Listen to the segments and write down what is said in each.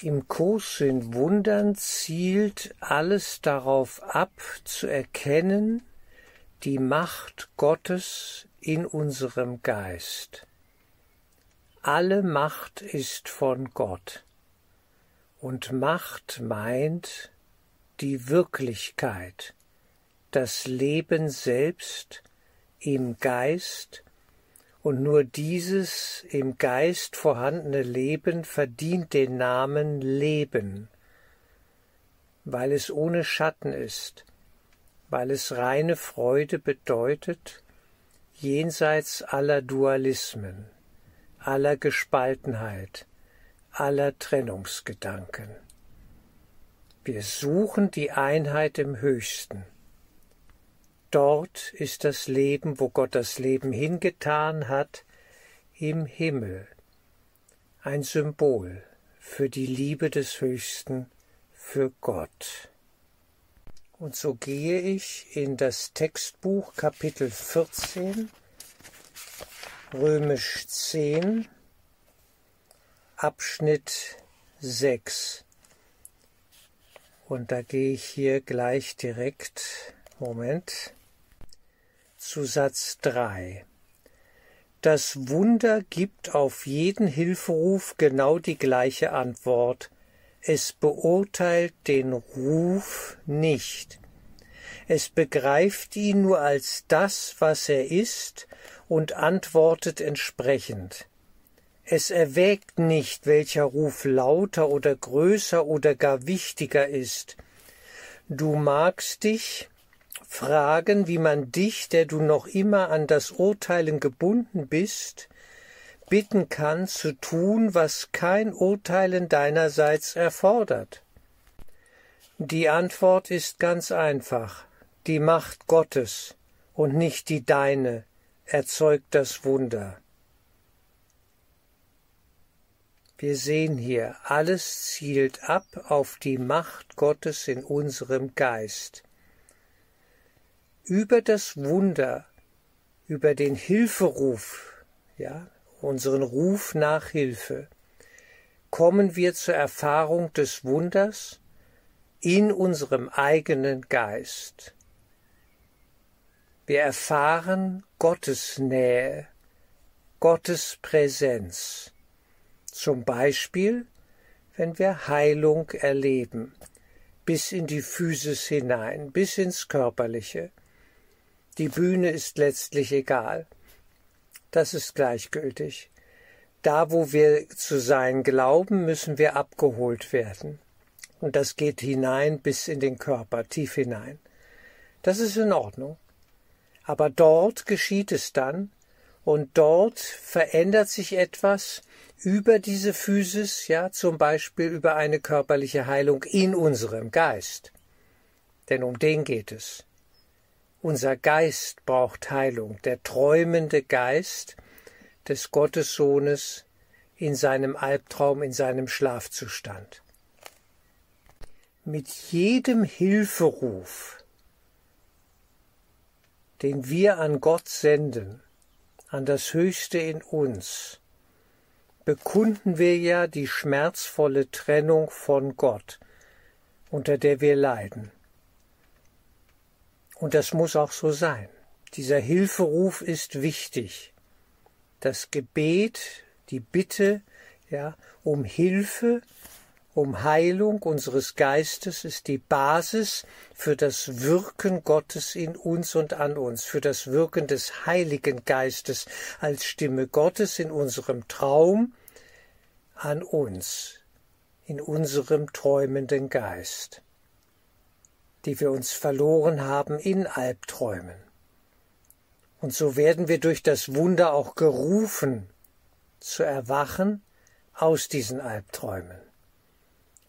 Im Kurs in Wundern zielt alles darauf ab, zu erkennen die Macht Gottes in unserem Geist. Alle Macht ist von Gott. Und Macht meint die Wirklichkeit, das Leben selbst im Geist und nur dieses im Geist vorhandene Leben verdient den Namen Leben, weil es ohne Schatten ist, weil es reine Freude bedeutet, jenseits aller Dualismen, aller Gespaltenheit, aller Trennungsgedanken. Wir suchen die Einheit im Höchsten, Dort ist das Leben, wo Gott das Leben hingetan hat, im Himmel. Ein Symbol für die Liebe des Höchsten, für Gott. Und so gehe ich in das Textbuch Kapitel 14, Römisch 10, Abschnitt 6. Und da gehe ich hier gleich direkt, Moment, zu Satz 3. Das Wunder gibt auf jeden Hilferuf genau die gleiche Antwort. Es beurteilt den Ruf nicht. Es begreift ihn nur als das, was er ist, und antwortet entsprechend. Es erwägt nicht, welcher Ruf lauter oder größer oder gar wichtiger ist. Du magst dich, fragen, wie man dich, der du noch immer an das Urteilen gebunden bist, bitten kann zu tun, was kein Urteilen deinerseits erfordert. Die Antwort ist ganz einfach. Die Macht Gottes und nicht die deine erzeugt das Wunder. Wir sehen hier, alles zielt ab auf die Macht Gottes in unserem Geist über das Wunder, über den Hilferuf, ja, unseren Ruf nach Hilfe, kommen wir zur Erfahrung des Wunders in unserem eigenen Geist. Wir erfahren Gottes Nähe, Gottes Präsenz. Zum Beispiel, wenn wir Heilung erleben, bis in die Physis hinein, bis ins Körperliche. Die Bühne ist letztlich egal. Das ist gleichgültig. Da, wo wir zu sein glauben, müssen wir abgeholt werden. Und das geht hinein bis in den Körper, tief hinein. Das ist in Ordnung. Aber dort geschieht es dann, und dort verändert sich etwas über diese Physis, ja, zum Beispiel über eine körperliche Heilung in unserem Geist. Denn um den geht es. Unser Geist braucht Heilung, der träumende Geist des Gottessohnes in seinem Albtraum, in seinem Schlafzustand. Mit jedem Hilferuf, den wir an Gott senden, an das Höchste in uns, bekunden wir ja die schmerzvolle Trennung von Gott, unter der wir leiden. Und das muss auch so sein. Dieser Hilferuf ist wichtig. Das Gebet, die Bitte, ja, um Hilfe, um Heilung unseres Geistes ist die Basis für das Wirken Gottes in uns und an uns, für das Wirken des Heiligen Geistes als Stimme Gottes in unserem Traum an uns, in unserem träumenden Geist die wir uns verloren haben in Albträumen. Und so werden wir durch das Wunder auch gerufen, zu erwachen aus diesen Albträumen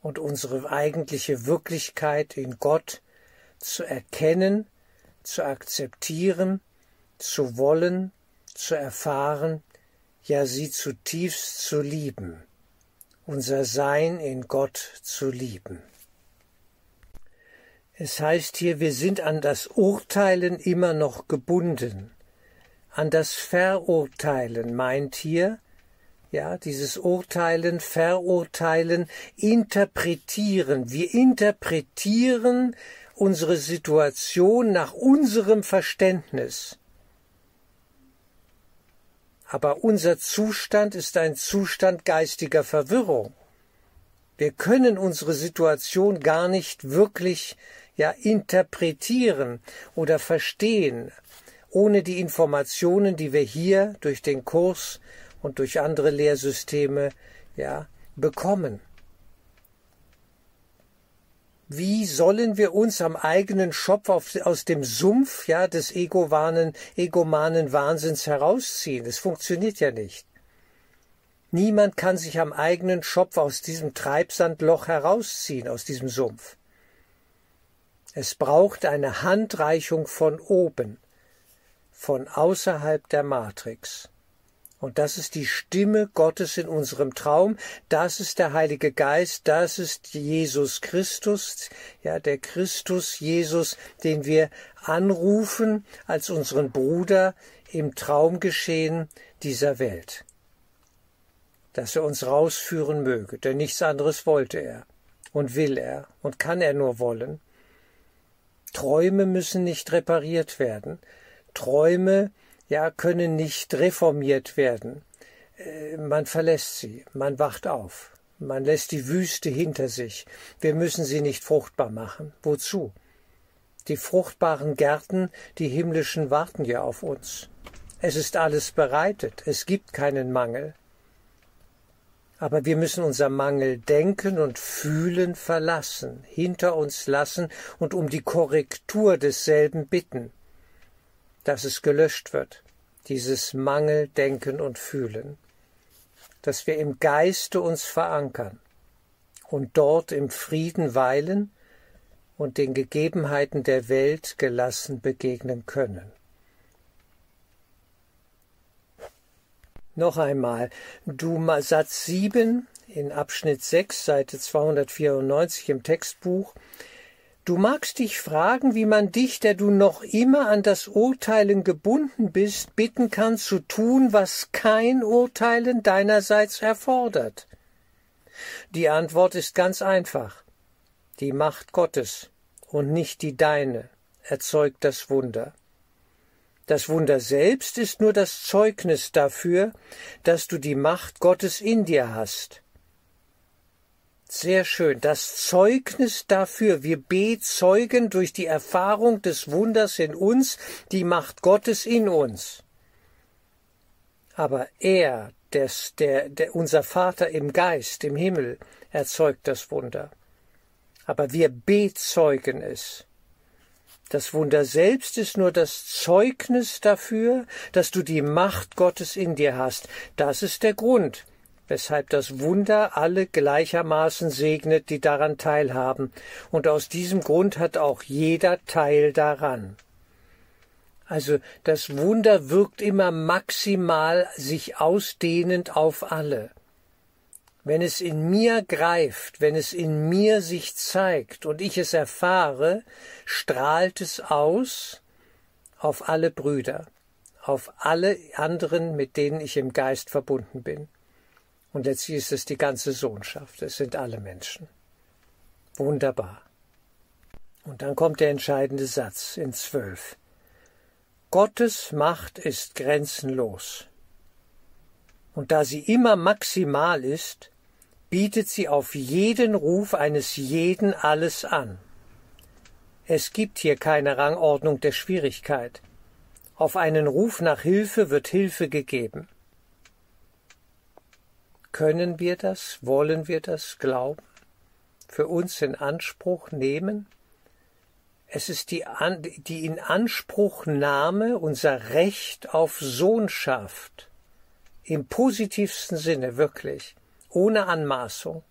und unsere eigentliche Wirklichkeit in Gott zu erkennen, zu akzeptieren, zu wollen, zu erfahren, ja sie zutiefst zu lieben, unser Sein in Gott zu lieben. Es heißt hier, wir sind an das Urteilen immer noch gebunden. An das Verurteilen meint hier ja, dieses Urteilen, Verurteilen, interpretieren. Wir interpretieren unsere Situation nach unserem Verständnis. Aber unser Zustand ist ein Zustand geistiger Verwirrung. Wir können unsere Situation gar nicht wirklich ja interpretieren oder verstehen, ohne die Informationen, die wir hier durch den Kurs und durch andere Lehrsysteme ja bekommen. Wie sollen wir uns am eigenen Schopf auf, aus dem Sumpf ja des egomanen, egomanen Wahnsinns herausziehen? Es funktioniert ja nicht. Niemand kann sich am eigenen Schopf aus diesem Treibsandloch herausziehen, aus diesem Sumpf. Es braucht eine Handreichung von oben, von außerhalb der Matrix. Und das ist die Stimme Gottes in unserem Traum. Das ist der Heilige Geist. Das ist Jesus Christus. Ja, der Christus Jesus, den wir anrufen als unseren Bruder im Traumgeschehen dieser Welt. Dass er uns rausführen möge, denn nichts anderes wollte er und will er und kann er nur wollen. Träume müssen nicht repariert werden. Träume ja, können nicht reformiert werden. Äh, man verlässt sie, man wacht auf, man lässt die Wüste hinter sich. Wir müssen sie nicht fruchtbar machen. Wozu? Die fruchtbaren Gärten, die himmlischen, warten ja auf uns. Es ist alles bereitet, es gibt keinen Mangel. Aber wir müssen unser Mangel denken und fühlen verlassen, hinter uns lassen und um die Korrektur desselben bitten dass es gelöscht wird, dieses Mangel, Denken und Fühlen, dass wir im Geiste uns verankern und dort im Frieden weilen und den Gegebenheiten der Welt gelassen begegnen können. Noch einmal, du Satz 7 in Abschnitt 6, Seite 294 im Textbuch, Du magst dich fragen, wie man dich, der du noch immer an das Urteilen gebunden bist, bitten kann zu tun, was kein Urteilen deinerseits erfordert. Die Antwort ist ganz einfach. Die Macht Gottes und nicht die deine erzeugt das Wunder. Das Wunder selbst ist nur das Zeugnis dafür, dass du die Macht Gottes in dir hast. Sehr schön. Das Zeugnis dafür, wir bezeugen durch die Erfahrung des Wunders in uns die Macht Gottes in uns. Aber er, des, der, der, unser Vater im Geist, im Himmel, erzeugt das Wunder. Aber wir bezeugen es. Das Wunder selbst ist nur das Zeugnis dafür, dass du die Macht Gottes in dir hast. Das ist der Grund, weshalb das Wunder alle gleichermaßen segnet, die daran teilhaben, und aus diesem Grund hat auch jeder Teil daran. Also das Wunder wirkt immer maximal sich ausdehnend auf alle. Wenn es in mir greift, wenn es in mir sich zeigt und ich es erfahre, strahlt es aus auf alle Brüder, auf alle anderen, mit denen ich im Geist verbunden bin. Und letztlich ist es die ganze Sohnschaft. Es sind alle Menschen. Wunderbar. Und dann kommt der entscheidende Satz in zwölf. Gottes Macht ist grenzenlos. Und da sie immer maximal ist, bietet sie auf jeden Ruf eines jeden alles an. Es gibt hier keine Rangordnung der Schwierigkeit. Auf einen Ruf nach Hilfe wird Hilfe gegeben. Können wir das, wollen wir das glauben, für uns in Anspruch nehmen? Es ist die, An die Inanspruchnahme unser Recht auf Sohnschaft, im positivsten Sinne wirklich, ohne Anmaßung,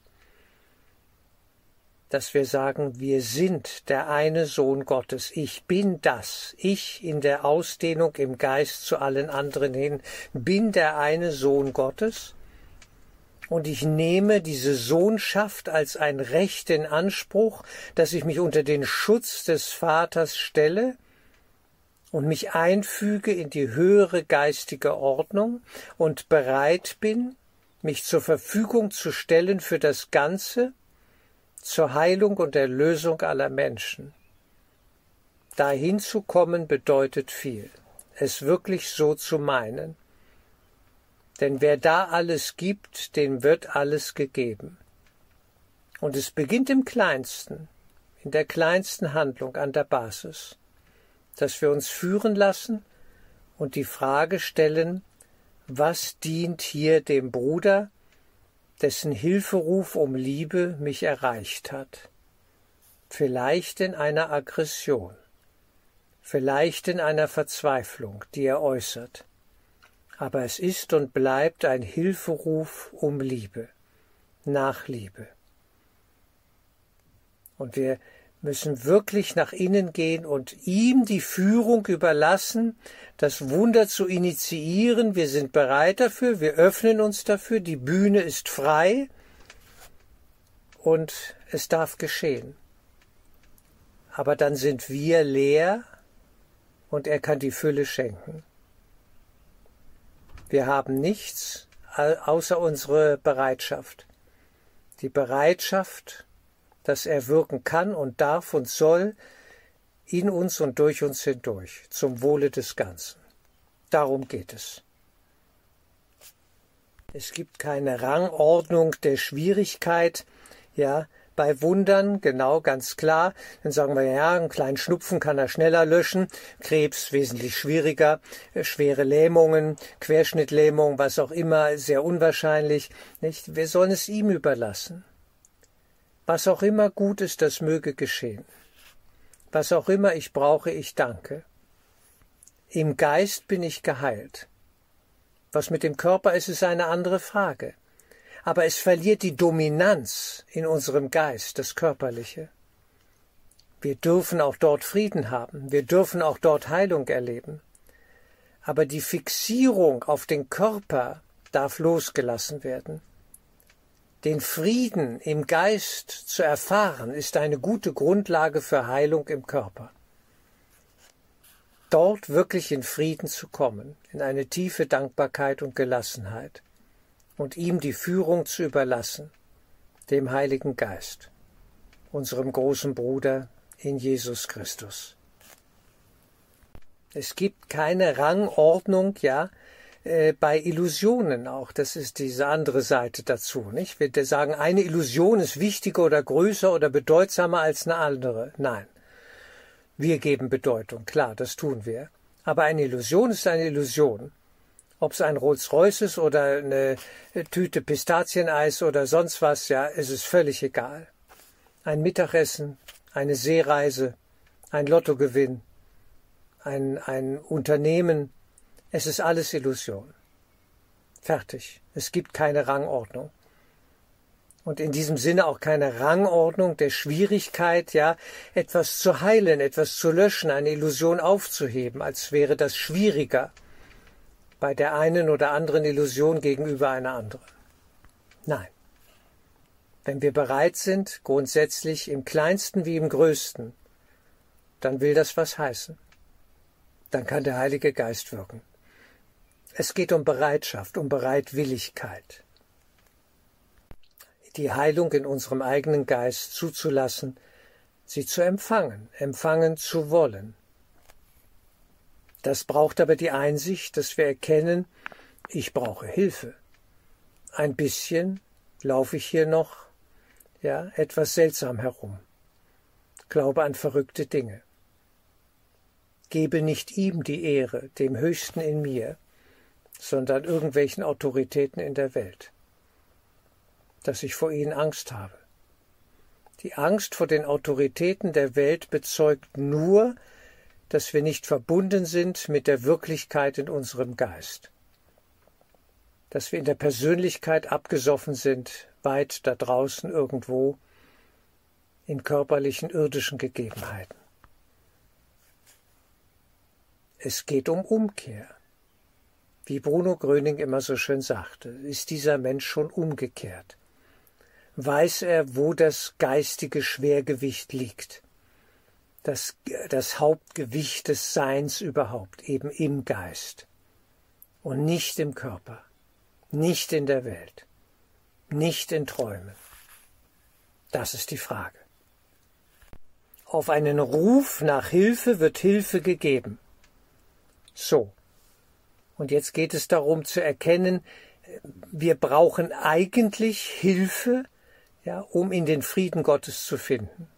dass wir sagen, wir sind der eine Sohn Gottes, ich bin das, ich in der Ausdehnung im Geist zu allen anderen hin, bin der eine Sohn Gottes, und ich nehme diese Sohnschaft als ein Recht in Anspruch, dass ich mich unter den Schutz des Vaters stelle und mich einfüge in die höhere geistige Ordnung und bereit bin, mich zur Verfügung zu stellen für das Ganze, zur Heilung und Erlösung aller Menschen. Dahin zu kommen bedeutet viel, es wirklich so zu meinen. Denn wer da alles gibt, dem wird alles gegeben. Und es beginnt im Kleinsten, in der kleinsten Handlung an der Basis, dass wir uns führen lassen und die Frage stellen, was dient hier dem Bruder, dessen Hilferuf um Liebe mich erreicht hat? Vielleicht in einer Aggression, vielleicht in einer Verzweiflung, die er äußert, aber es ist und bleibt ein Hilferuf um Liebe, nach Liebe. Und wir müssen wirklich nach innen gehen und ihm die Führung überlassen, das Wunder zu initiieren. Wir sind bereit dafür, wir öffnen uns dafür, die Bühne ist frei und es darf geschehen. Aber dann sind wir leer und er kann die Fülle schenken. Wir haben nichts außer unsere Bereitschaft. Die Bereitschaft, dass er wirken kann und darf und soll in uns und durch uns hindurch, zum Wohle des Ganzen. Darum geht es. Es gibt keine Rangordnung der Schwierigkeit, ja, bei Wundern, genau, ganz klar. Dann sagen wir, ja, einen kleinen Schnupfen kann er schneller löschen, Krebs wesentlich schwieriger, äh, schwere Lähmungen, Querschnittlähmung, was auch immer, sehr unwahrscheinlich, nicht? Wir sollen es ihm überlassen. Was auch immer gut ist, das möge geschehen. Was auch immer ich brauche, ich danke. Im Geist bin ich geheilt. Was mit dem Körper ist, ist eine andere Frage. Aber es verliert die Dominanz in unserem Geist, das Körperliche. Wir dürfen auch dort Frieden haben, wir dürfen auch dort Heilung erleben. Aber die Fixierung auf den Körper darf losgelassen werden. Den Frieden im Geist zu erfahren, ist eine gute Grundlage für Heilung im Körper. Dort wirklich in Frieden zu kommen, in eine tiefe Dankbarkeit und Gelassenheit und ihm die Führung zu überlassen, dem Heiligen Geist, unserem großen Bruder in Jesus Christus. Es gibt keine Rangordnung, ja, äh, bei Illusionen auch. Das ist diese andere Seite dazu, nicht? Wir sagen, eine Illusion ist wichtiger oder größer oder bedeutsamer als eine andere. Nein. Wir geben Bedeutung, klar, das tun wir. Aber eine Illusion ist eine Illusion. Ob es ein Rolls-Royce ist oder eine Tüte Pistazieneis oder sonst was, ja, es ist völlig egal. Ein Mittagessen, eine Seereise, ein Lottogewinn, ein, ein Unternehmen, es ist alles Illusion. Fertig. Es gibt keine Rangordnung. Und in diesem Sinne auch keine Rangordnung der Schwierigkeit, ja, etwas zu heilen, etwas zu löschen, eine Illusion aufzuheben, als wäre das schwieriger bei der einen oder anderen Illusion gegenüber einer anderen. Nein. Wenn wir bereit sind, grundsätzlich im kleinsten wie im größten, dann will das was heißen. Dann kann der Heilige Geist wirken. Es geht um Bereitschaft, um Bereitwilligkeit. Die Heilung in unserem eigenen Geist zuzulassen, sie zu empfangen, empfangen zu wollen. Das braucht aber die Einsicht, dass wir erkennen, ich brauche Hilfe. Ein bisschen laufe ich hier noch, ja, etwas seltsam herum. Glaube an verrückte Dinge. Gebe nicht ihm die Ehre, dem Höchsten in mir, sondern irgendwelchen Autoritäten in der Welt, dass ich vor ihnen Angst habe. Die Angst vor den Autoritäten der Welt bezeugt nur, dass wir nicht verbunden sind mit der Wirklichkeit in unserem Geist, dass wir in der Persönlichkeit abgesoffen sind, weit da draußen irgendwo in körperlichen irdischen Gegebenheiten. Es geht um Umkehr. Wie Bruno Gröning immer so schön sagte, ist dieser Mensch schon umgekehrt. Weiß er, wo das geistige Schwergewicht liegt, das, das Hauptgewicht des Seins überhaupt, eben im Geist und nicht im Körper, nicht in der Welt. nicht in Träumen? Das ist die Frage. Auf einen Ruf nach Hilfe wird Hilfe gegeben. So. Und jetzt geht es darum zu erkennen, wir brauchen eigentlich Hilfe, ja, um in den Frieden Gottes zu finden.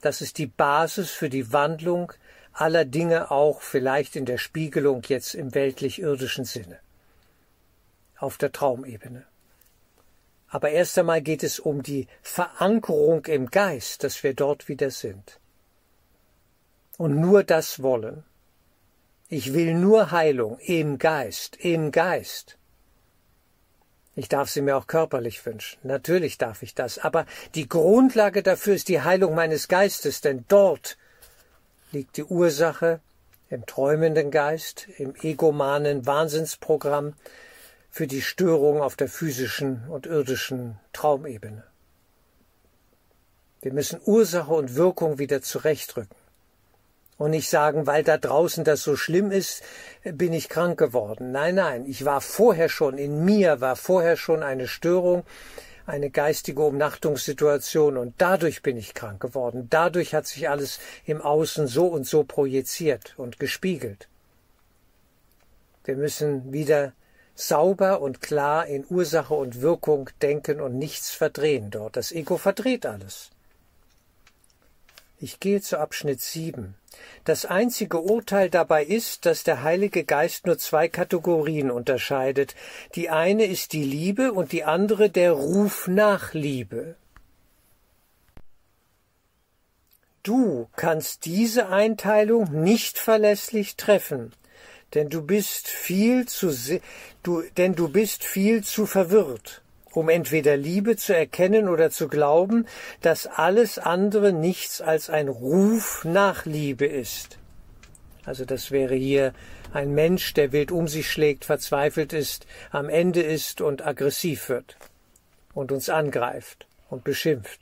Das ist die Basis für die Wandlung aller Dinge auch vielleicht in der Spiegelung jetzt im weltlich-irdischen Sinne. Auf der Traumebene. Aber erst einmal geht es um die Verankerung im Geist, dass wir dort wieder sind. Und nur das wollen. Ich will nur Heilung im Geist, im Geist. Ich darf sie mir auch körperlich wünschen. Natürlich darf ich das. Aber die Grundlage dafür ist die Heilung meines Geistes, denn dort liegt die Ursache im träumenden Geist, im egomanen Wahnsinnsprogramm für die Störung auf der physischen und irdischen Traumebene. Wir müssen Ursache und Wirkung wieder zurechtrücken und nicht sagen, weil da draußen das so schlimm ist, bin ich krank geworden. Nein, nein, ich war vorher schon, in mir war vorher schon eine Störung, eine geistige Umnachtungssituation und dadurch bin ich krank geworden. Dadurch hat sich alles im Außen so und so projiziert und gespiegelt. Wir müssen wieder sauber und klar in Ursache und Wirkung denken und nichts verdrehen dort. Das Ego verdreht alles. Ich gehe zu Abschnitt 7. Das einzige Urteil dabei ist, dass der Heilige Geist nur zwei Kategorien unterscheidet. Die eine ist die Liebe und die andere der Ruf nach Liebe. Du kannst diese Einteilung nicht verlässlich treffen, denn du bist viel zu, du, denn du bist viel zu verwirrt um entweder Liebe zu erkennen oder zu glauben, dass alles andere nichts als ein Ruf nach Liebe ist. Also das wäre hier ein Mensch, der wild um sich schlägt, verzweifelt ist, am Ende ist und aggressiv wird und uns angreift und beschimpft.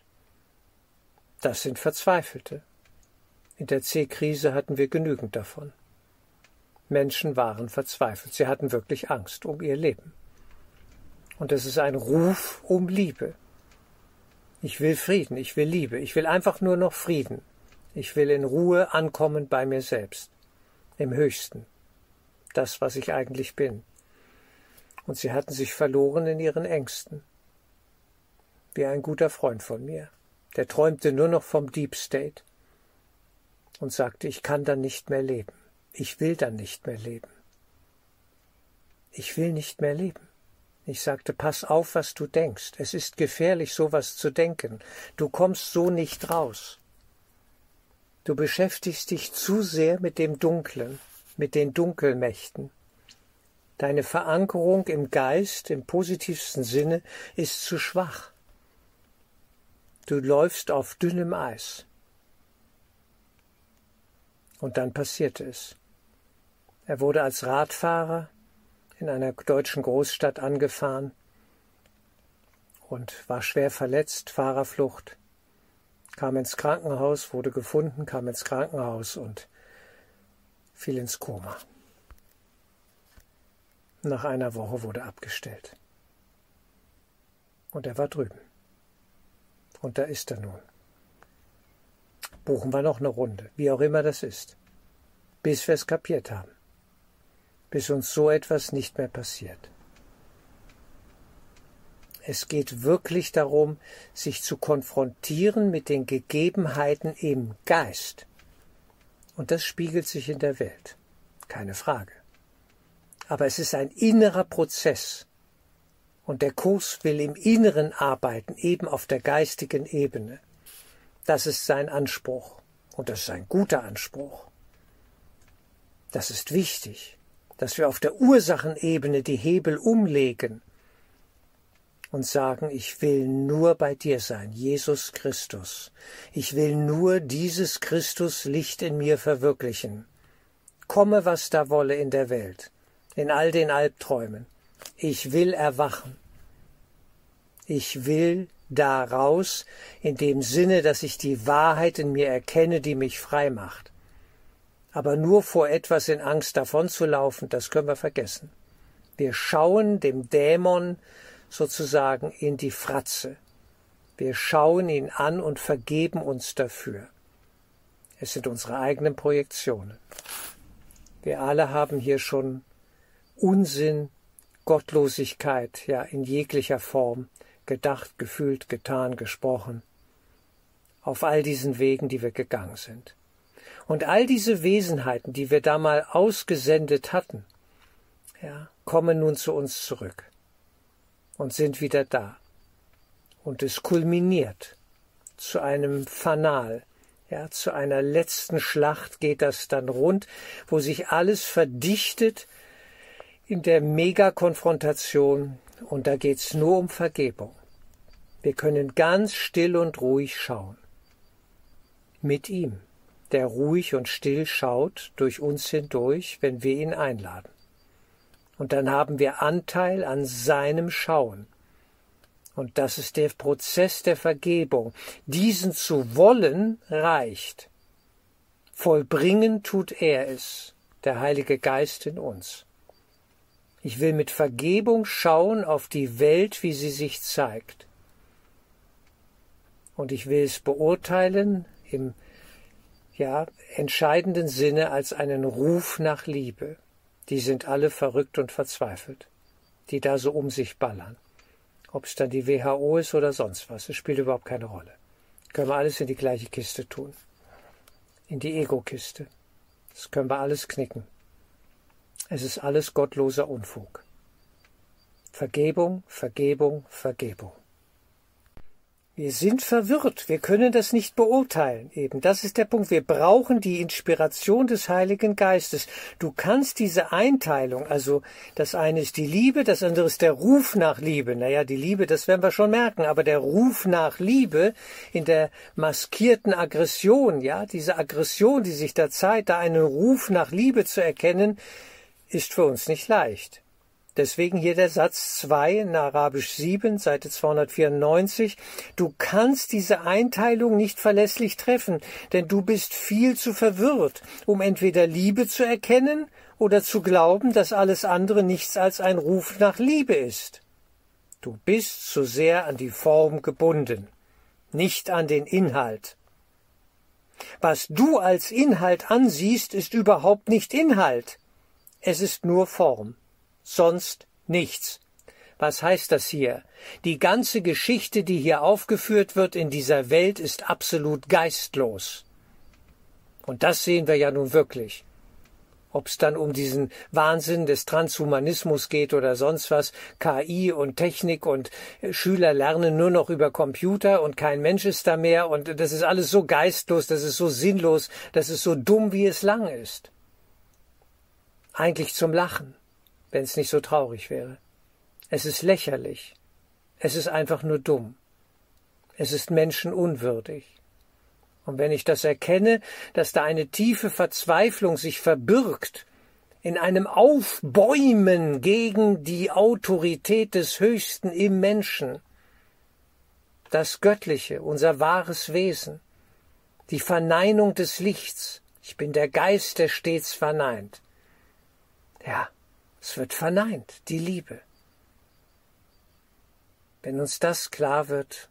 Das sind Verzweifelte. In der C-Krise hatten wir genügend davon. Menschen waren verzweifelt, sie hatten wirklich Angst um ihr Leben. Und es ist ein Ruf um Liebe. Ich will Frieden, ich will Liebe, ich will einfach nur noch Frieden. Ich will in Ruhe ankommen bei mir selbst, im Höchsten, das, was ich eigentlich bin. Und sie hatten sich verloren in ihren Ängsten. Wie ein guter Freund von mir, der träumte nur noch vom Deep State und sagte, ich kann dann nicht mehr leben, ich will dann nicht mehr leben. Ich will nicht mehr leben. Ich sagte, pass auf, was du denkst. Es ist gefährlich, sowas zu denken. Du kommst so nicht raus. Du beschäftigst dich zu sehr mit dem Dunklen, mit den Dunkelmächten. Deine Verankerung im Geist, im positivsten Sinne, ist zu schwach. Du läufst auf dünnem Eis. Und dann passierte es. Er wurde als Radfahrer in einer deutschen Großstadt angefahren und war schwer verletzt, Fahrerflucht, kam ins Krankenhaus, wurde gefunden, kam ins Krankenhaus und fiel ins Koma. Nach einer Woche wurde abgestellt. Und er war drüben. Und da ist er nun. Buchen wir noch eine Runde, wie auch immer das ist, bis wir es kapiert haben bis uns so etwas nicht mehr passiert. Es geht wirklich darum, sich zu konfrontieren mit den Gegebenheiten im Geist. Und das spiegelt sich in der Welt. Keine Frage. Aber es ist ein innerer Prozess. Und der Kurs will im Inneren arbeiten, eben auf der geistigen Ebene. Das ist sein Anspruch. Und das ist ein guter Anspruch. Das ist wichtig dass wir auf der Ursachenebene die Hebel umlegen und sagen, ich will nur bei dir sein, Jesus Christus. Ich will nur dieses Christus Licht in mir verwirklichen. Komme, was da wolle in der Welt, in all den Albträumen. Ich will erwachen. Ich will daraus in dem Sinne, dass ich die Wahrheit in mir erkenne, die mich frei macht. Aber nur vor etwas in Angst davonzulaufen, das können wir vergessen. Wir schauen dem Dämon sozusagen in die Fratze. Wir schauen ihn an und vergeben uns dafür. Es sind unsere eigenen Projektionen. Wir alle haben hier schon Unsinn, Gottlosigkeit, ja in jeglicher Form, gedacht, gefühlt, getan, gesprochen, auf all diesen Wegen, die wir gegangen sind. Und all diese Wesenheiten, die wir da mal ausgesendet hatten, ja, kommen nun zu uns zurück und sind wieder da. Und es kulminiert zu einem Fanal, ja, zu einer letzten Schlacht geht das dann rund, wo sich alles verdichtet in der Megakonfrontation und da geht's nur um Vergebung. Wir können ganz still und ruhig schauen. Mit ihm, der ruhig und still schaut durch uns hindurch, wenn wir ihn einladen. Und dann haben wir Anteil an seinem Schauen. Und das ist der Prozess der Vergebung. Diesen zu wollen reicht. Vollbringen tut er es, der Heilige Geist in uns. Ich will mit Vergebung schauen auf die Welt, wie sie sich zeigt. Und ich will es beurteilen im ja, entscheidenden Sinne als einen Ruf nach Liebe. Die sind alle verrückt und verzweifelt, die da so um sich ballern. Ob es dann die WHO ist oder sonst was, es spielt überhaupt keine Rolle. Können wir alles in die gleiche Kiste tun. In die Ego-Kiste. Das können wir alles knicken. Es ist alles gottloser Unfug. Vergebung, Vergebung, Vergebung. Wir sind verwirrt, wir können das nicht beurteilen. Eben, das ist der Punkt. Wir brauchen die Inspiration des Heiligen Geistes. Du kannst diese Einteilung, also das eine ist die Liebe, das andere ist der Ruf nach Liebe. Naja, die Liebe, das werden wir schon merken, aber der Ruf nach Liebe in der maskierten Aggression, ja, diese Aggression, die sich da zeigt, da einen Ruf nach Liebe zu erkennen, ist für uns nicht leicht. Deswegen hier der Satz 2 in Arabisch 7, Seite 294. Du kannst diese Einteilung nicht verlässlich treffen, denn du bist viel zu verwirrt, um entweder Liebe zu erkennen oder zu glauben, dass alles andere nichts als ein Ruf nach Liebe ist. Du bist zu sehr an die Form gebunden, nicht an den Inhalt. Was du als Inhalt ansiehst, ist überhaupt nicht Inhalt. Es ist nur Form sonst nichts. Was heißt das hier? Die ganze Geschichte, die hier aufgeführt wird in dieser Welt, ist absolut geistlos. Und das sehen wir ja nun wirklich. Ob es dann um diesen Wahnsinn des Transhumanismus geht oder sonst was, KI und Technik und Schüler lernen nur noch über Computer und kein Mensch ist da mehr und das ist alles so geistlos, das ist so sinnlos, das ist so dumm, wie es lang ist. Eigentlich zum Lachen wenn es nicht so traurig wäre. Es ist lächerlich. Es ist einfach nur dumm. Es ist menschenunwürdig. Und wenn ich das erkenne, dass da eine tiefe Verzweiflung sich verbirgt, in einem Aufbäumen gegen die Autorität des Höchsten im Menschen, das Göttliche, unser wahres Wesen, die Verneinung des Lichts, ich bin der Geist, der stets verneint. Ja, es wird verneint, die Liebe. Wenn uns das klar wird,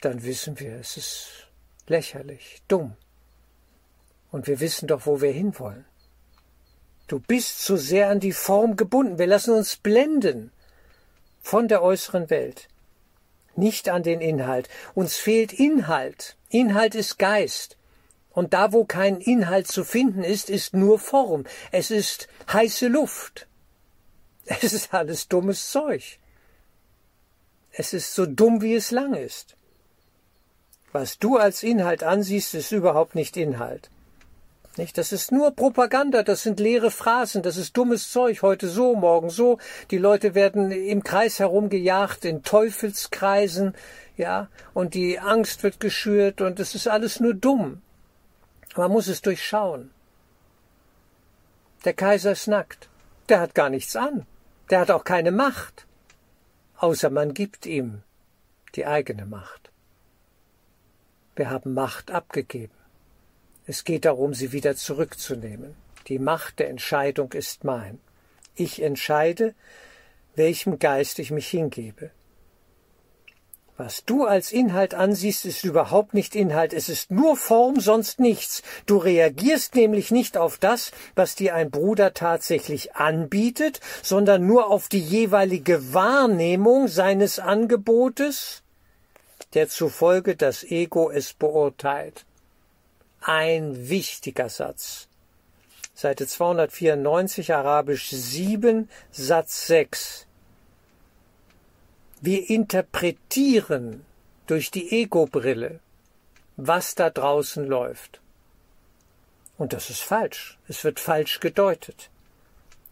dann wissen wir, es ist lächerlich, dumm. Und wir wissen doch, wo wir hinwollen. Du bist zu sehr an die Form gebunden. Wir lassen uns blenden von der äußeren Welt, nicht an den Inhalt. Uns fehlt Inhalt. Inhalt ist Geist. Und da, wo kein Inhalt zu finden ist, ist nur Form. Es ist heiße Luft. Es ist alles dummes Zeug. Es ist so dumm, wie es lang ist. Was du als Inhalt ansiehst, ist überhaupt nicht Inhalt. Nicht? Das ist nur Propaganda, das sind leere Phrasen, das ist dummes Zeug, heute so, morgen so. Die Leute werden im Kreis herumgejagt, in Teufelskreisen, ja, und die Angst wird geschürt und es ist alles nur dumm. Man muss es durchschauen. Der Kaiser ist nackt. Der hat gar nichts an. Der hat auch keine Macht. Außer man gibt ihm die eigene Macht. Wir haben Macht abgegeben. Es geht darum, sie wieder zurückzunehmen. Die Macht der Entscheidung ist mein. Ich entscheide, welchem Geist ich mich hingebe. Was du als Inhalt ansiehst, ist überhaupt nicht Inhalt, es ist nur Form, sonst nichts. Du reagierst nämlich nicht auf das, was dir ein Bruder tatsächlich anbietet, sondern nur auf die jeweilige Wahrnehmung seines Angebotes, der zufolge das Ego es beurteilt. Ein wichtiger Satz. Seite 294, Arabisch 7, Satz 6. Wir interpretieren durch die Ego-Brille, was da draußen läuft. Und das ist falsch. Es wird falsch gedeutet.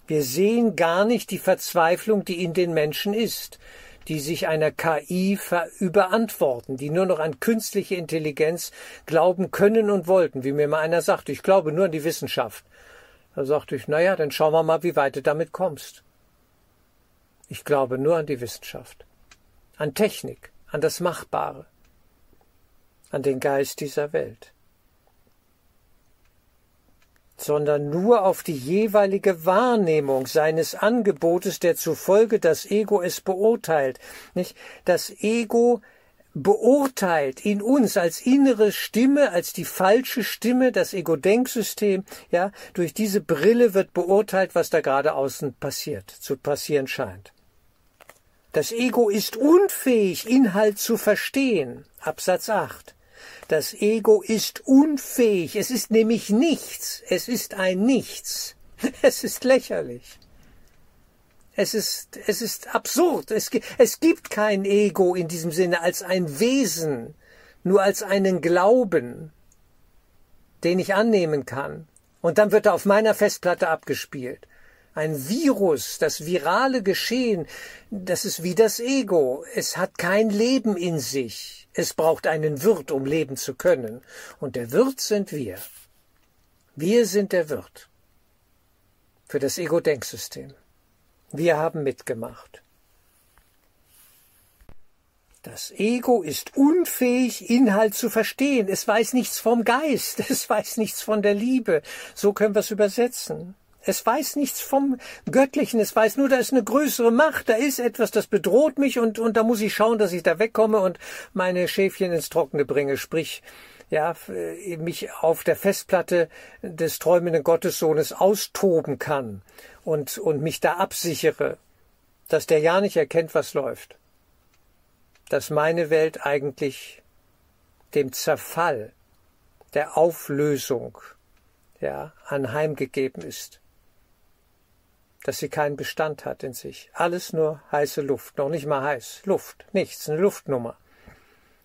Wir sehen gar nicht die Verzweiflung, die in den Menschen ist, die sich einer KI überantworten, die nur noch an künstliche Intelligenz glauben können und wollten, wie mir mal einer sagte, ich glaube nur an die Wissenschaft. Da sagte ich, na ja, dann schauen wir mal, wie weit du damit kommst. Ich glaube nur an die Wissenschaft an Technik, an das Machbare, an den Geist dieser Welt, sondern nur auf die jeweilige Wahrnehmung seines Angebotes, der zufolge das Ego es beurteilt. Nicht? Das Ego beurteilt in uns als innere Stimme, als die falsche Stimme, das Ego-Denksystem, ja, durch diese Brille wird beurteilt, was da gerade außen passiert, zu passieren scheint. Das Ego ist unfähig, Inhalt zu verstehen. Absatz 8. Das Ego ist unfähig. Es ist nämlich nichts. Es ist ein Nichts. Es ist lächerlich. Es ist, es ist absurd. Es, es gibt kein Ego in diesem Sinne als ein Wesen, nur als einen Glauben, den ich annehmen kann. Und dann wird er auf meiner Festplatte abgespielt ein Virus, das virale Geschehen, das ist wie das Ego. Es hat kein Leben in sich. Es braucht einen Wirt, um leben zu können. Und der Wirt sind wir. Wir sind der Wirt für das Ego-Denksystem. Wir haben mitgemacht. Das Ego ist unfähig, Inhalt zu verstehen. Es weiß nichts vom Geist. Es weiß nichts von der Liebe. So können wir es übersetzen. Es weiß nichts vom Göttlichen, es weiß nur, da ist eine größere Macht, da ist etwas, das bedroht mich und, und da muss ich schauen, dass ich da wegkomme und meine Schäfchen ins Trockene bringe, sprich, ja, äh, mich auf der Festplatte des träumenden Gottessohnes austoben kann und, und mich da absichere, dass der ja nicht erkennt, was läuft. Dass meine Welt eigentlich dem Zerfall, der Auflösung, ja, anheimgegeben ist dass sie keinen Bestand hat in sich. Alles nur heiße Luft, noch nicht mal heiß. Luft, nichts, eine Luftnummer.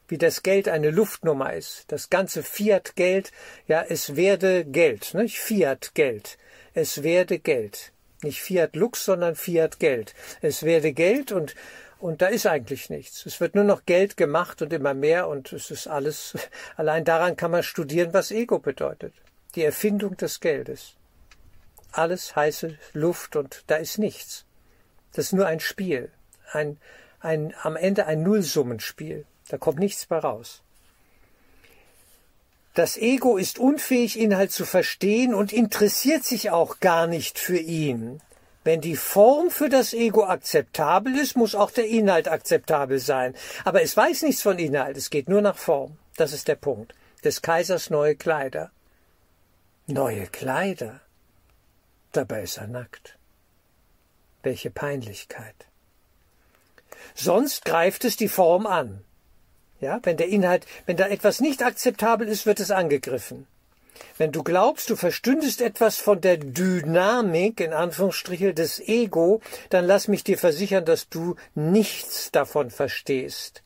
Wie das Geld eine Luftnummer ist. Das ganze Fiat-Geld, ja, es werde Geld, nicht? Fiat-Geld. Es werde Geld. Nicht Fiat Lux, sondern Fiat Geld. Es werde Geld und und da ist eigentlich nichts. Es wird nur noch Geld gemacht und immer mehr und es ist alles, allein daran kann man studieren, was Ego bedeutet. Die Erfindung des Geldes alles heiße Luft und da ist nichts. Das ist nur ein Spiel, ein, ein, am Ende ein Nullsummenspiel. Da kommt nichts mehr raus. Das Ego ist unfähig, Inhalt zu verstehen und interessiert sich auch gar nicht für ihn. Wenn die Form für das Ego akzeptabel ist, muss auch der Inhalt akzeptabel sein. Aber es weiß nichts von Inhalt, es geht nur nach Form. Das ist der Punkt. Des Kaisers neue Kleider. Neue Kleider. Dabei ist er nackt. Welche Peinlichkeit. Sonst greift es die Form an. Ja, wenn der Inhalt, wenn da etwas nicht akzeptabel ist, wird es angegriffen. Wenn du glaubst, du verstündest etwas von der Dynamik, in Anführungsstriche, des Ego, dann lass mich dir versichern, dass du nichts davon verstehst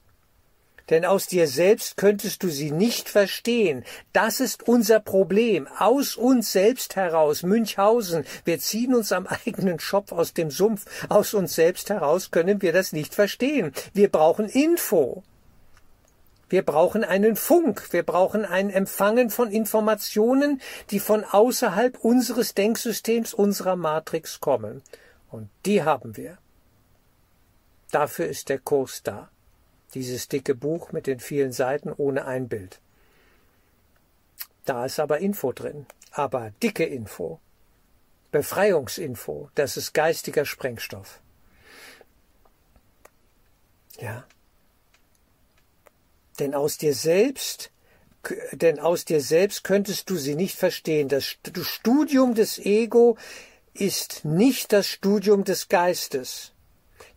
denn aus dir selbst könntest du sie nicht verstehen. Das ist unser Problem. Aus uns selbst heraus, Münchhausen, wir ziehen uns am eigenen Schopf aus dem Sumpf. Aus uns selbst heraus können wir das nicht verstehen. Wir brauchen Info. Wir brauchen einen Funk, wir brauchen ein Empfangen von Informationen, die von außerhalb unseres Denksystems, unserer Matrix kommen. Und die haben wir. Dafür ist der Kurs da dieses dicke Buch mit den vielen Seiten ohne ein Bild. Da ist aber Info drin, aber dicke Info. Befreiungsinfo, das ist geistiger Sprengstoff. Ja. Denn aus dir selbst, denn aus dir selbst könntest du sie nicht verstehen. Das Studium des Ego ist nicht das Studium des Geistes.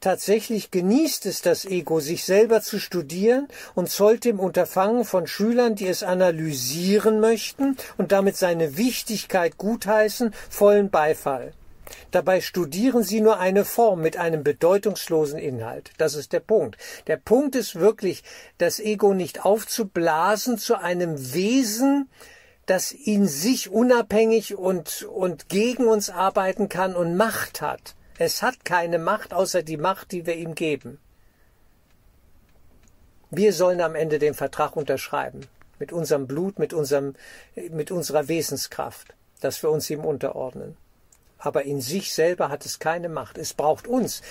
Tatsächlich genießt es das Ego, sich selber zu studieren und zollt dem Unterfangen von Schülern, die es analysieren möchten und damit seine Wichtigkeit gutheißen, vollen Beifall. Dabei studieren sie nur eine Form mit einem bedeutungslosen Inhalt. Das ist der Punkt. Der Punkt ist wirklich, das Ego nicht aufzublasen zu einem Wesen, das in sich unabhängig und, und gegen uns arbeiten kann und Macht hat. Es hat keine Macht außer die Macht, die wir ihm geben. Wir sollen am Ende den Vertrag unterschreiben. Mit unserem Blut, mit, unserem, mit unserer Wesenskraft, dass wir uns ihm unterordnen. Aber in sich selber hat es keine Macht. Es braucht uns.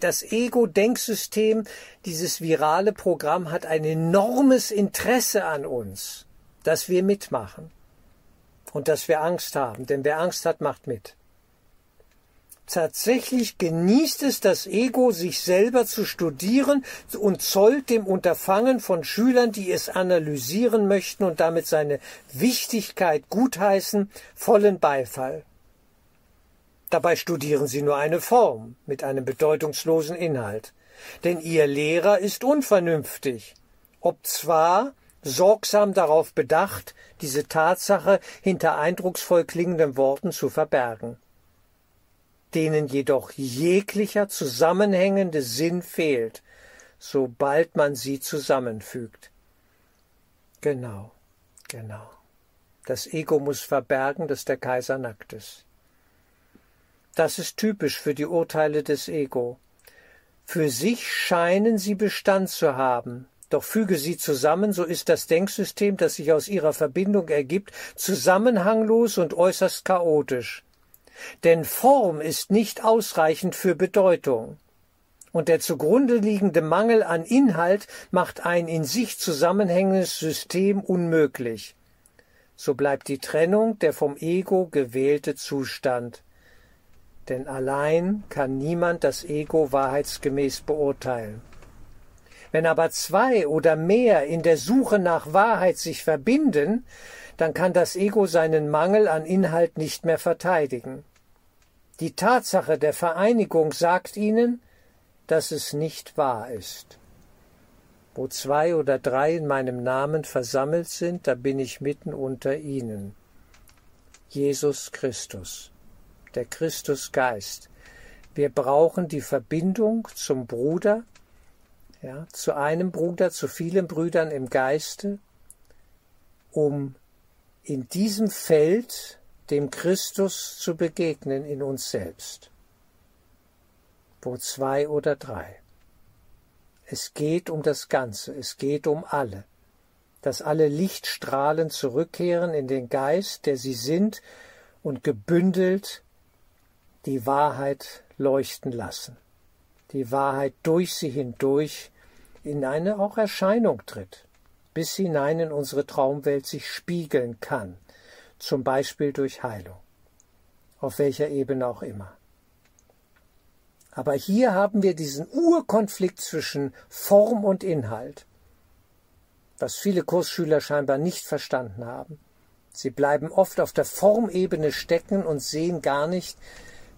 Das Ego-Denksystem, dieses virale Programm hat ein enormes Interesse an uns, dass wir mitmachen und dass wir Angst haben. Denn wer Angst hat, macht mit. Tatsächlich genießt es das Ego, sich selber zu studieren und zollt dem Unterfangen von Schülern, die es analysieren möchten und damit seine Wichtigkeit gutheißen, vollen Beifall. Dabei studieren sie nur eine Form mit einem bedeutungslosen Inhalt. Denn ihr Lehrer ist unvernünftig, ob zwar sorgsam darauf bedacht, diese Tatsache hinter eindrucksvoll klingenden Worten zu verbergen denen jedoch jeglicher zusammenhängende Sinn fehlt, sobald man sie zusammenfügt. Genau, genau. Das Ego muss verbergen, dass der Kaiser nackt ist. Das ist typisch für die Urteile des Ego. Für sich scheinen sie Bestand zu haben, doch füge sie zusammen, so ist das Denksystem, das sich aus ihrer Verbindung ergibt, zusammenhanglos und äußerst chaotisch. Denn Form ist nicht ausreichend für Bedeutung. Und der zugrunde liegende Mangel an Inhalt macht ein in sich zusammenhängendes System unmöglich. So bleibt die Trennung der vom Ego gewählte Zustand. Denn allein kann niemand das Ego wahrheitsgemäß beurteilen. Wenn aber zwei oder mehr in der Suche nach Wahrheit sich verbinden, dann kann das Ego seinen Mangel an Inhalt nicht mehr verteidigen. Die Tatsache der Vereinigung sagt ihnen, dass es nicht wahr ist. Wo zwei oder drei in meinem Namen versammelt sind, da bin ich mitten unter ihnen. Jesus Christus, der Christusgeist. Wir brauchen die Verbindung zum Bruder, ja, zu einem Bruder, zu vielen Brüdern im Geiste, um in diesem Feld dem Christus zu begegnen in uns selbst. Wo zwei oder drei. Es geht um das Ganze, es geht um alle, dass alle Lichtstrahlen zurückkehren in den Geist, der sie sind, und gebündelt die Wahrheit leuchten lassen, die Wahrheit durch sie hindurch in eine auch Erscheinung tritt bis hinein in unsere Traumwelt sich spiegeln kann, zum Beispiel durch Heilung, auf welcher Ebene auch immer. Aber hier haben wir diesen Urkonflikt zwischen Form und Inhalt, was viele Kursschüler scheinbar nicht verstanden haben. Sie bleiben oft auf der Formebene stecken und sehen gar nicht,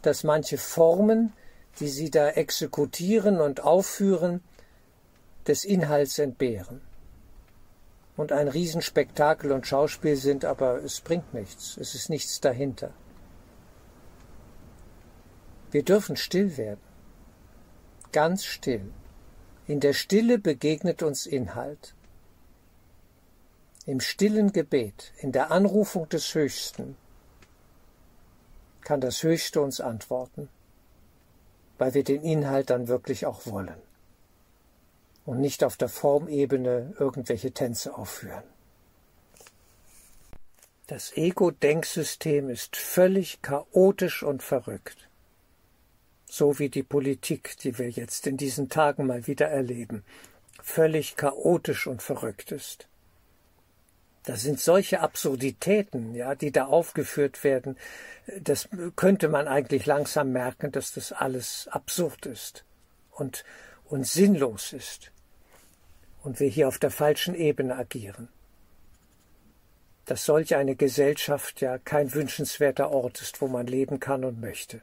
dass manche Formen, die sie da exekutieren und aufführen, des Inhalts entbehren und ein Riesenspektakel und Schauspiel sind, aber es bringt nichts, es ist nichts dahinter. Wir dürfen still werden, ganz still. In der Stille begegnet uns Inhalt. Im stillen Gebet, in der Anrufung des Höchsten, kann das Höchste uns antworten, weil wir den Inhalt dann wirklich auch wollen und nicht auf der Formebene irgendwelche Tänze aufführen. Das Ego-Denksystem ist völlig chaotisch und verrückt. So wie die Politik, die wir jetzt in diesen Tagen mal wieder erleben, völlig chaotisch und verrückt ist. Da sind solche Absurditäten, ja, die da aufgeführt werden. Das könnte man eigentlich langsam merken, dass das alles absurd ist. Und, und sinnlos ist und wir hier auf der falschen Ebene agieren. Dass solch eine Gesellschaft ja kein wünschenswerter Ort ist, wo man leben kann und möchte,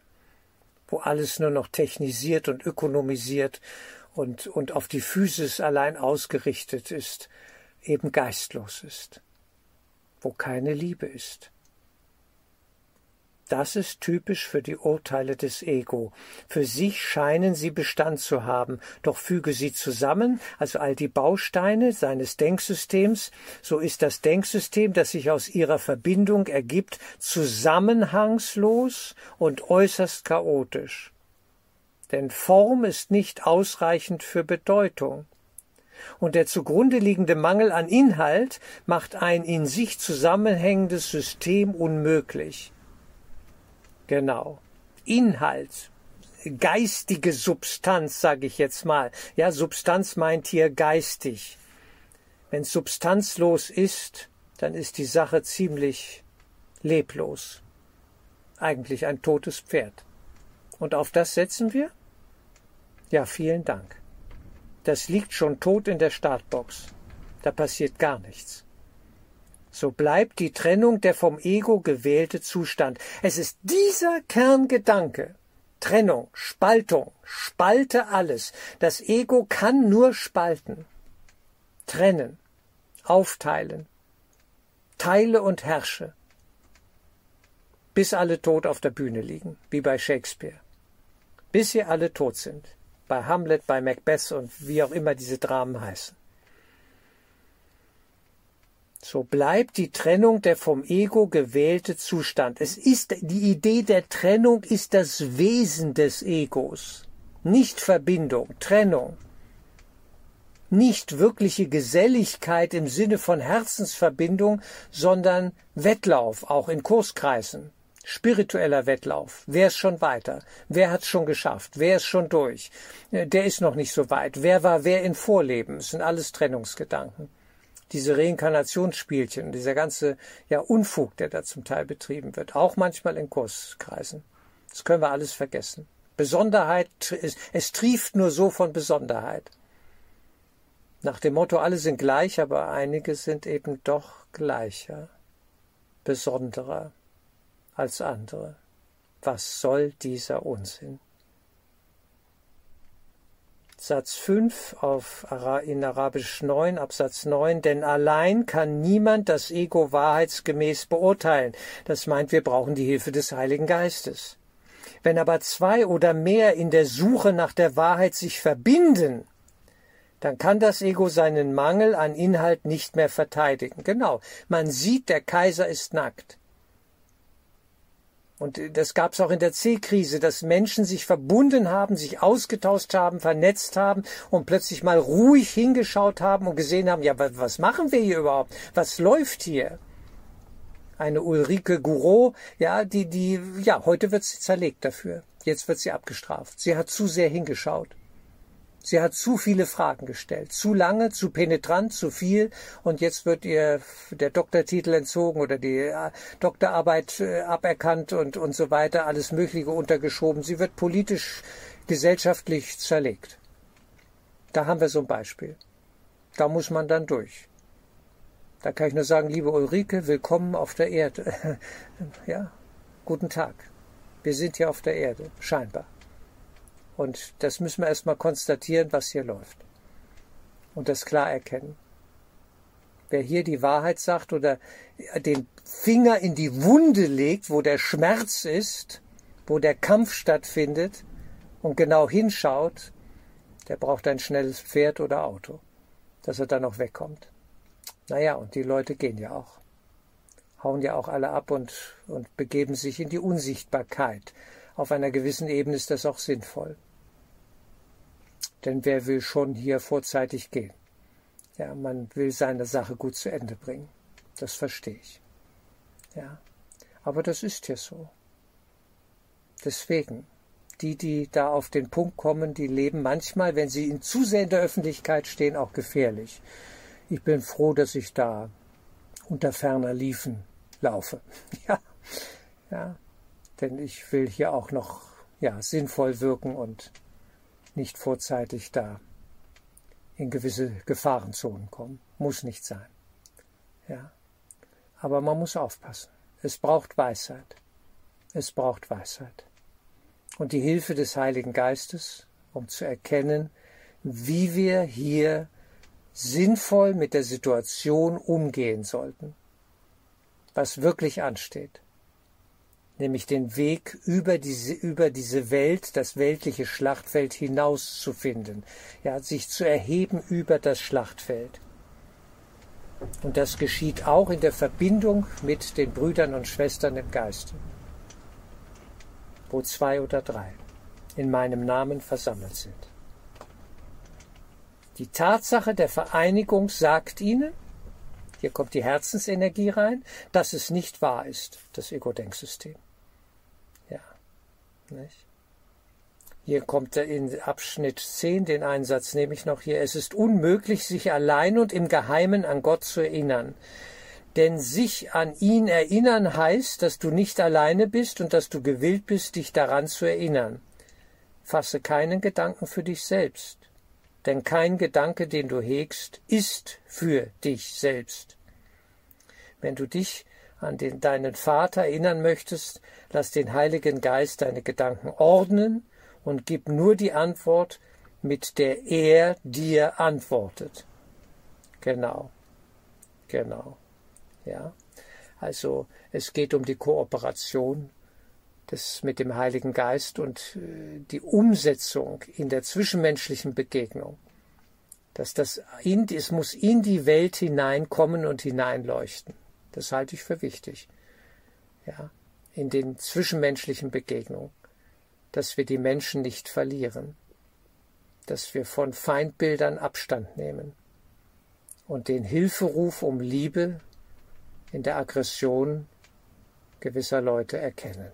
wo alles nur noch technisiert und ökonomisiert und, und auf die Physis allein ausgerichtet ist, eben geistlos ist, wo keine Liebe ist. Das ist typisch für die Urteile des Ego. Für sich scheinen sie Bestand zu haben, doch füge sie zusammen, also all die Bausteine seines Denksystems, so ist das Denksystem, das sich aus ihrer Verbindung ergibt, zusammenhangslos und äußerst chaotisch. Denn Form ist nicht ausreichend für Bedeutung und der zugrunde liegende Mangel an Inhalt macht ein in sich zusammenhängendes System unmöglich. Genau. Inhalt, geistige Substanz, sage ich jetzt mal. Ja, Substanz meint hier geistig. Wenn substanzlos ist, dann ist die Sache ziemlich leblos. Eigentlich ein totes Pferd. Und auf das setzen wir? Ja, vielen Dank. Das liegt schon tot in der Startbox. Da passiert gar nichts so bleibt die Trennung der vom Ego gewählte Zustand. Es ist dieser Kerngedanke, Trennung, Spaltung, spalte alles. Das Ego kann nur spalten, trennen, aufteilen, teile und herrsche, bis alle tot auf der Bühne liegen, wie bei Shakespeare. Bis sie alle tot sind, bei Hamlet, bei Macbeth und wie auch immer diese Dramen heißen. So bleibt die Trennung der vom Ego gewählte Zustand. Es ist die Idee der Trennung ist das Wesen des Egos, nicht Verbindung, Trennung. Nicht wirkliche Geselligkeit im Sinne von Herzensverbindung, sondern Wettlauf, auch in Kurskreisen. Spiritueller Wettlauf. Wer ist schon weiter? Wer hat es schon geschafft? Wer ist schon durch? Der ist noch nicht so weit. Wer war wer in Vorleben? Es sind alles Trennungsgedanken diese Reinkarnationsspielchen, dieser ganze ja, Unfug, der da zum Teil betrieben wird, auch manchmal in Kurskreisen. Das können wir alles vergessen. Besonderheit, es, es trieft nur so von Besonderheit. Nach dem Motto, alle sind gleich, aber einige sind eben doch gleicher, besonderer als andere. Was soll dieser Unsinn? Satz 5 auf, in Arabisch 9, Absatz 9, denn allein kann niemand das Ego wahrheitsgemäß beurteilen. Das meint, wir brauchen die Hilfe des Heiligen Geistes. Wenn aber zwei oder mehr in der Suche nach der Wahrheit sich verbinden, dann kann das Ego seinen Mangel an Inhalt nicht mehr verteidigen. Genau, man sieht, der Kaiser ist nackt. Und das gab es auch in der C-Krise, dass Menschen sich verbunden haben, sich ausgetauscht haben, vernetzt haben und plötzlich mal ruhig hingeschaut haben und gesehen haben, ja, was machen wir hier überhaupt? Was läuft hier? Eine Ulrike Gouraud, ja, die, die, ja, heute wird sie zerlegt dafür. Jetzt wird sie abgestraft. Sie hat zu sehr hingeschaut. Sie hat zu viele Fragen gestellt, zu lange, zu penetrant, zu viel und jetzt wird ihr der Doktortitel entzogen oder die äh, Doktorarbeit äh, aberkannt und, und so weiter, alles Mögliche untergeschoben. Sie wird politisch, gesellschaftlich zerlegt. Da haben wir so ein Beispiel. Da muss man dann durch. Da kann ich nur sagen, liebe Ulrike, willkommen auf der Erde. ja, guten Tag. Wir sind hier auf der Erde, scheinbar. Und das müssen wir erstmal konstatieren, was hier läuft. Und das klar erkennen. Wer hier die Wahrheit sagt oder den Finger in die Wunde legt, wo der Schmerz ist, wo der Kampf stattfindet und genau hinschaut, der braucht ein schnelles Pferd oder Auto, dass er dann noch wegkommt. Naja, und die Leute gehen ja auch. Hauen ja auch alle ab und, und begeben sich in die Unsichtbarkeit auf einer gewissen Ebene ist das auch sinnvoll. Denn wer will schon hier vorzeitig gehen? Ja, man will seine Sache gut zu Ende bringen. Das verstehe ich. Ja. Aber das ist ja so. Deswegen, die, die da auf den Punkt kommen, die leben manchmal, wenn sie in zu sehr in der Öffentlichkeit stehen, auch gefährlich. Ich bin froh, dass ich da unter ferner Liefen laufe. Ja, ja denn ich will hier auch noch ja, sinnvoll wirken und nicht vorzeitig da in gewisse Gefahrenzonen kommen. Muss nicht sein. Ja. Aber man muss aufpassen. Es braucht Weisheit. Es braucht Weisheit. Und die Hilfe des Heiligen Geistes, um zu erkennen, wie wir hier sinnvoll mit der Situation umgehen sollten, was wirklich ansteht, nämlich den Weg über diese, über diese Welt, das weltliche Schlachtfeld hinaus zu finden, ja, sich zu erheben über das Schlachtfeld. Und das geschieht auch in der Verbindung mit den Brüdern und Schwestern im Geiste, wo zwei oder drei in meinem Namen versammelt sind. Die Tatsache der Vereinigung sagt ihnen, hier kommt die Herzensenergie rein, dass es nicht wahr ist, das Ego-Denksystem. Nicht? Hier kommt in Abschnitt 10 den Einsatz, nehme ich noch hier. Es ist unmöglich, sich allein und im Geheimen an Gott zu erinnern. Denn sich an ihn erinnern heißt, dass du nicht alleine bist und dass du gewillt bist, dich daran zu erinnern. Fasse keinen Gedanken für dich selbst denn kein Gedanke, den du hegst, ist für dich selbst. Wenn du dich an den, deinen Vater erinnern möchtest, lass den Heiligen Geist deine Gedanken ordnen und gib nur die Antwort, mit der er dir antwortet. Genau. Genau. Ja. Also es geht um die Kooperation das mit dem Heiligen Geist und äh, die Umsetzung in der zwischenmenschlichen Begegnung. Dass das in, es muss in die Welt hineinkommen und hineinleuchten. Das halte ich für wichtig. Ja, in den zwischenmenschlichen Begegnungen. Dass wir die Menschen nicht verlieren. Dass wir von Feindbildern Abstand nehmen. Und den Hilferuf um Liebe in der Aggression gewisser Leute erkennen.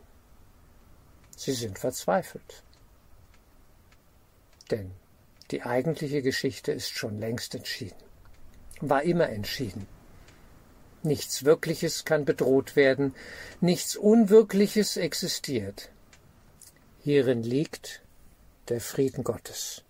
Sie sind verzweifelt. Denn die eigentliche Geschichte ist schon längst entschieden, war immer entschieden. Nichts Wirkliches kann bedroht werden, nichts Unwirkliches existiert. Hierin liegt der Frieden Gottes.